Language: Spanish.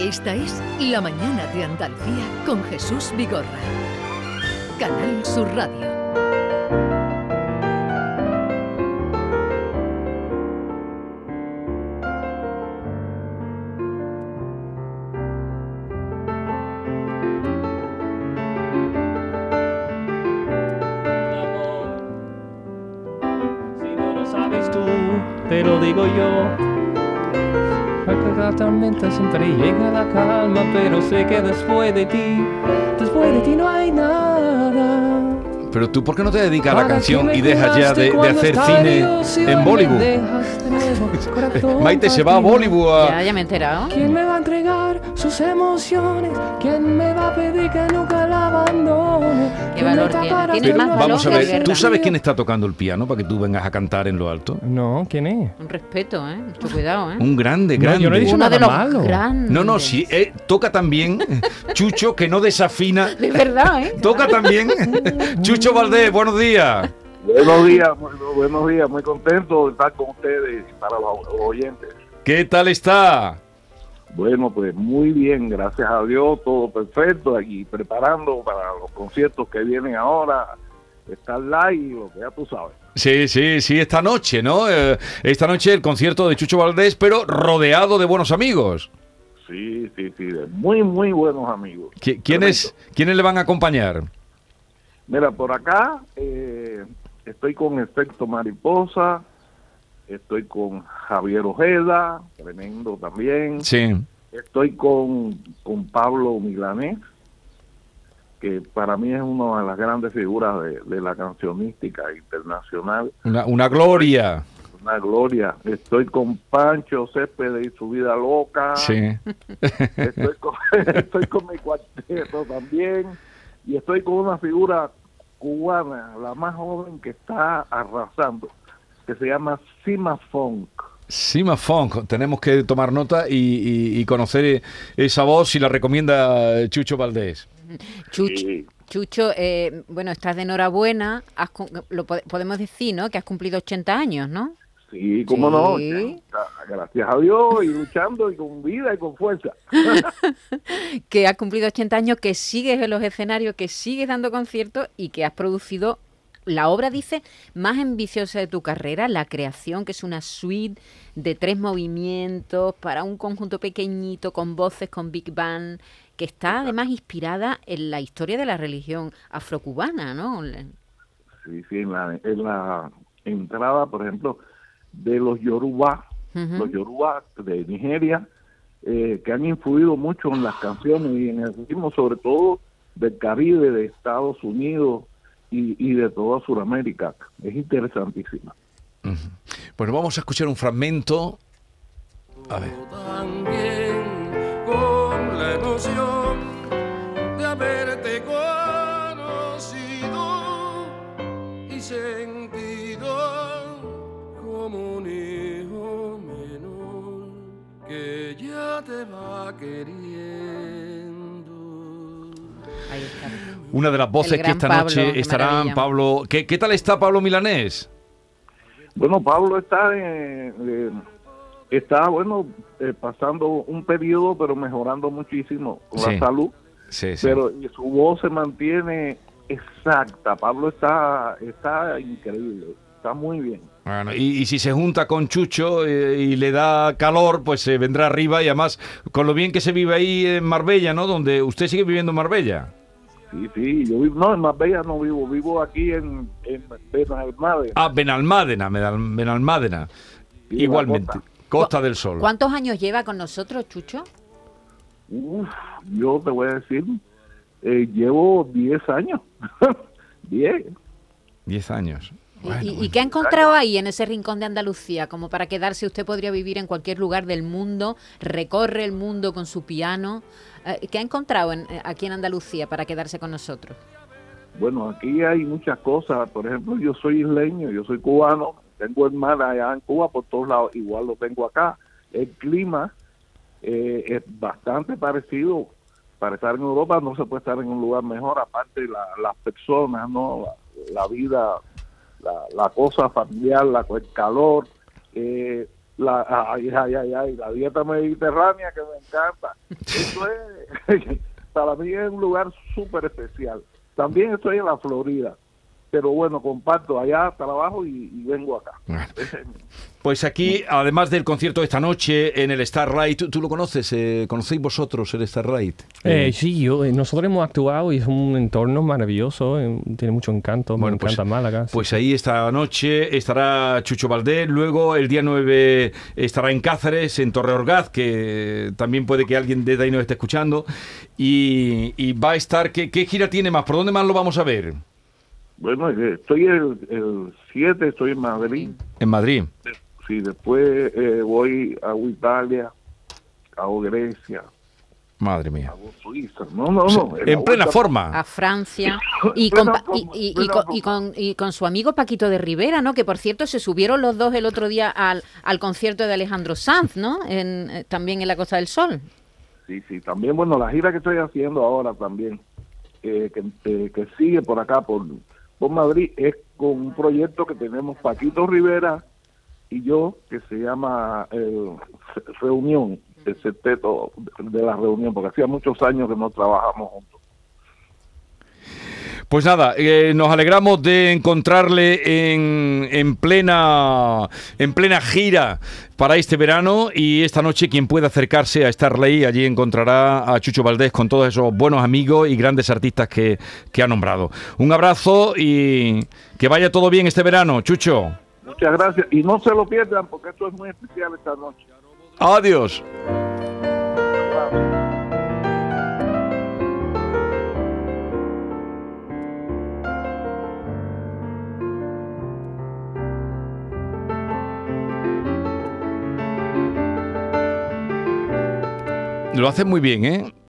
Esta es La Mañana de Andalucía con Jesús Vigorra. Canal Sur Radio. Si no lo sabes tú, te lo digo yo. La tormenta siempre llega la calma, pero sé que después de ti, después de ti no hay nada. Pero tú, ¿por qué no te dedicas a la canción y dejas ya de, de hacer cine en Bollywood? Maite se va a. Bollywood a... Ya, ya me he enterado. ¿Quién me va a entregar sus emociones? ¿Quién me va a pedir que nunca la abandone? Qué ¿Quién valor tiene. más valor Vamos a ver. ¿tú sabes quién está tocando el piano para que tú vengas a cantar en lo alto? No, ¿quién es? Un respeto, ¿eh? Mucho cuidado, ¿eh? Un grande, No, grande. yo no he dicho Uno nada de los malo. grandes. No, no, sí, eh, toca también Chucho, que no desafina. De verdad, ¿eh? Toca también Chucho Valdés, buenos días. Buenos días, muy, buenos días, muy contento de estar con ustedes y para los oyentes. ¿Qué tal está? Bueno, pues muy bien, gracias a Dios, todo perfecto y preparando para los conciertos que vienen ahora, estar live lo que ya tú sabes. Sí, sí, sí, esta noche, ¿no? Eh, esta noche el concierto de Chucho Valdés, pero rodeado de buenos amigos. Sí, sí, sí, de muy, muy buenos amigos. ¿Qui- ¿Quiénes, ¿Quiénes le van a acompañar? Mira, por acá eh, estoy con Efecto Mariposa, estoy con Javier Ojeda, tremendo también. Sí. Estoy con, con Pablo Milanés, que para mí es una de las grandes figuras de, de la cancionística internacional, Una, una gloria. una gloria. Estoy con Pancho Céspedes y su vida loca. Sí. Estoy con, estoy con mi cuarteto también. Y estoy con una figura cubana, la más joven que está arrasando, que se llama Sima Funk. Sima Funk, tenemos que tomar nota y, y- y conocer esa voz si la recomienda Chucho Valdés. Chucho, Sí. Chucho, eh, bueno, estás de enhorabuena. Has lo po- podemos decir, ¿no? Que has cumplido 80 años, ¿no? Sí, cómo no. Sí. Gracias a Dios y luchando y con vida y con fuerza. Que has cumplido 80 años, que sigues en los escenarios, que sigues dando conciertos y que has producido la obra, dice, más ambiciosa de tu carrera, la creación, que es una suite de tres movimientos para un conjunto pequeñito, con voces, con Big Band, que está además inspirada en la historia de la religión afrocubana, ¿no? Sí, sí, en la, en la entrada, por ejemplo, de los Yoruba, los Yoruba de Nigeria, eh, que han influido mucho en las canciones y en el ritmo, sobre todo del Caribe, de Estados Unidos y, y de toda Sudamérica. Es interesantísima. Bueno, vamos a escuchar un fragmento. A ver. también con la emoción de haberte conocido y sentido como un hijo menor que ya te va queriendo. Una de las voces que esta Pablo, noche estarán maravilla. Pablo. ¿Qué, qué tal está Pablo Milanés? Bueno, Pablo está, eh, eh, está bueno, eh, pasando un periodo, pero mejorando muchísimo con Sí. la salud. Sí, sí. pero y su voz se mantiene exacta. Pablo está está increíble, está muy bien. Bueno, y, y si se junta con Chucho eh, y le da calor, pues se vendrá arriba y además con lo bien que se vive ahí en Marbella, ¿no? Donde usted sigue viviendo en Marbella. Sí, sí, yo vivo, no, en Marbella no vivo, vivo aquí en, en Benalmádena. Ah, Benalmádena, Benal- Benalmádena. Sí, Igualmente. costa. Costa del Sol. ¿Cuántos años lleva con nosotros, Chucho? Uf, yo te voy a decir, eh, llevo 10 años. 10. Diez años. ¿Y- Bueno, ¿Y, qué ha encontrado ahí en ese rincón de Andalucía? Como para quedarse, usted podría vivir en cualquier lugar del mundo, recorre el mundo con su piano. Eh, ¿Qué ha encontrado en- eh, aquí en Andalucía para quedarse con nosotros? Bueno, aquí hay muchas cosas. Por ejemplo, yo soy isleño, yo soy cubano, tengo hermanas allá en Cuba por todos lados, igual lo tengo acá. El clima eh, es bastante parecido. Para estar en Europa no se puede estar en un lugar mejor, aparte la, las personas, no, la, la vida, la, la cosa familiar, la, el calor. Eh, la, ay, ay, ay, la dieta mediterránea que me encanta. Eso es, para mí es un lugar súper especial. También estoy en la Florida, pero bueno, comparto allá trabajo y, y vengo acá. Pues aquí, además del concierto de esta noche en el Starlight, ¿tú, tú lo conoces? Eh, ¿Conocéis vosotros el Starlight? Eh, sí, yo, eh, nosotros hemos actuado y es un entorno maravilloso, eh, tiene mucho encanto, Bueno, me pues- encanta Málaga. sí. Pues ahí esta noche estará Chucho Valdés, luego el día 9 estará en Cáceres, en Torreorgaz, que también puede que alguien de ahí nos esté escuchando, y, y va a estar, ¿qué, ¿qué gira tiene más? ¿Por dónde más lo vamos a ver? Bueno, eh, estoy el, el 7, estoy en Madrid. En Madrid. Sí, después eh, voy a Italia, a Grecia, Madre mía. a Suiza. No, no, no. En plena vuelta- forma. a Francia y con, y, con, y forma. con- y con su amigo Paquito de Rivera, ¿no? Que por cierto se subieron los dos el otro día al, al concierto de Alejandro Sanz, ¿no? En, eh, también en la Costa del Sol. Sí, sí, también, bueno, la gira que estoy haciendo ahora también, eh, que, eh, que sigue por acá, por, por Madrid, es con un proyecto que tenemos Paquito Rivera y yo, que se llama Reunión, el septeto de la reunión, porque hacía muchos años que no trabajamos juntos. Pues nada, eh, nos alegramos de encontrarle en, en plena en plena gira para este verano y esta noche quien pueda acercarse a Starley allí encontrará a Chucho Valdés con todos esos buenos amigos y grandes artistas que, que ha nombrado. Un abrazo y que vaya todo bien este verano, Chucho. Muchas gracias y no se lo pierdan porque esto es muy especial esta noche. Adiós. Lo hace muy bien, ¿eh?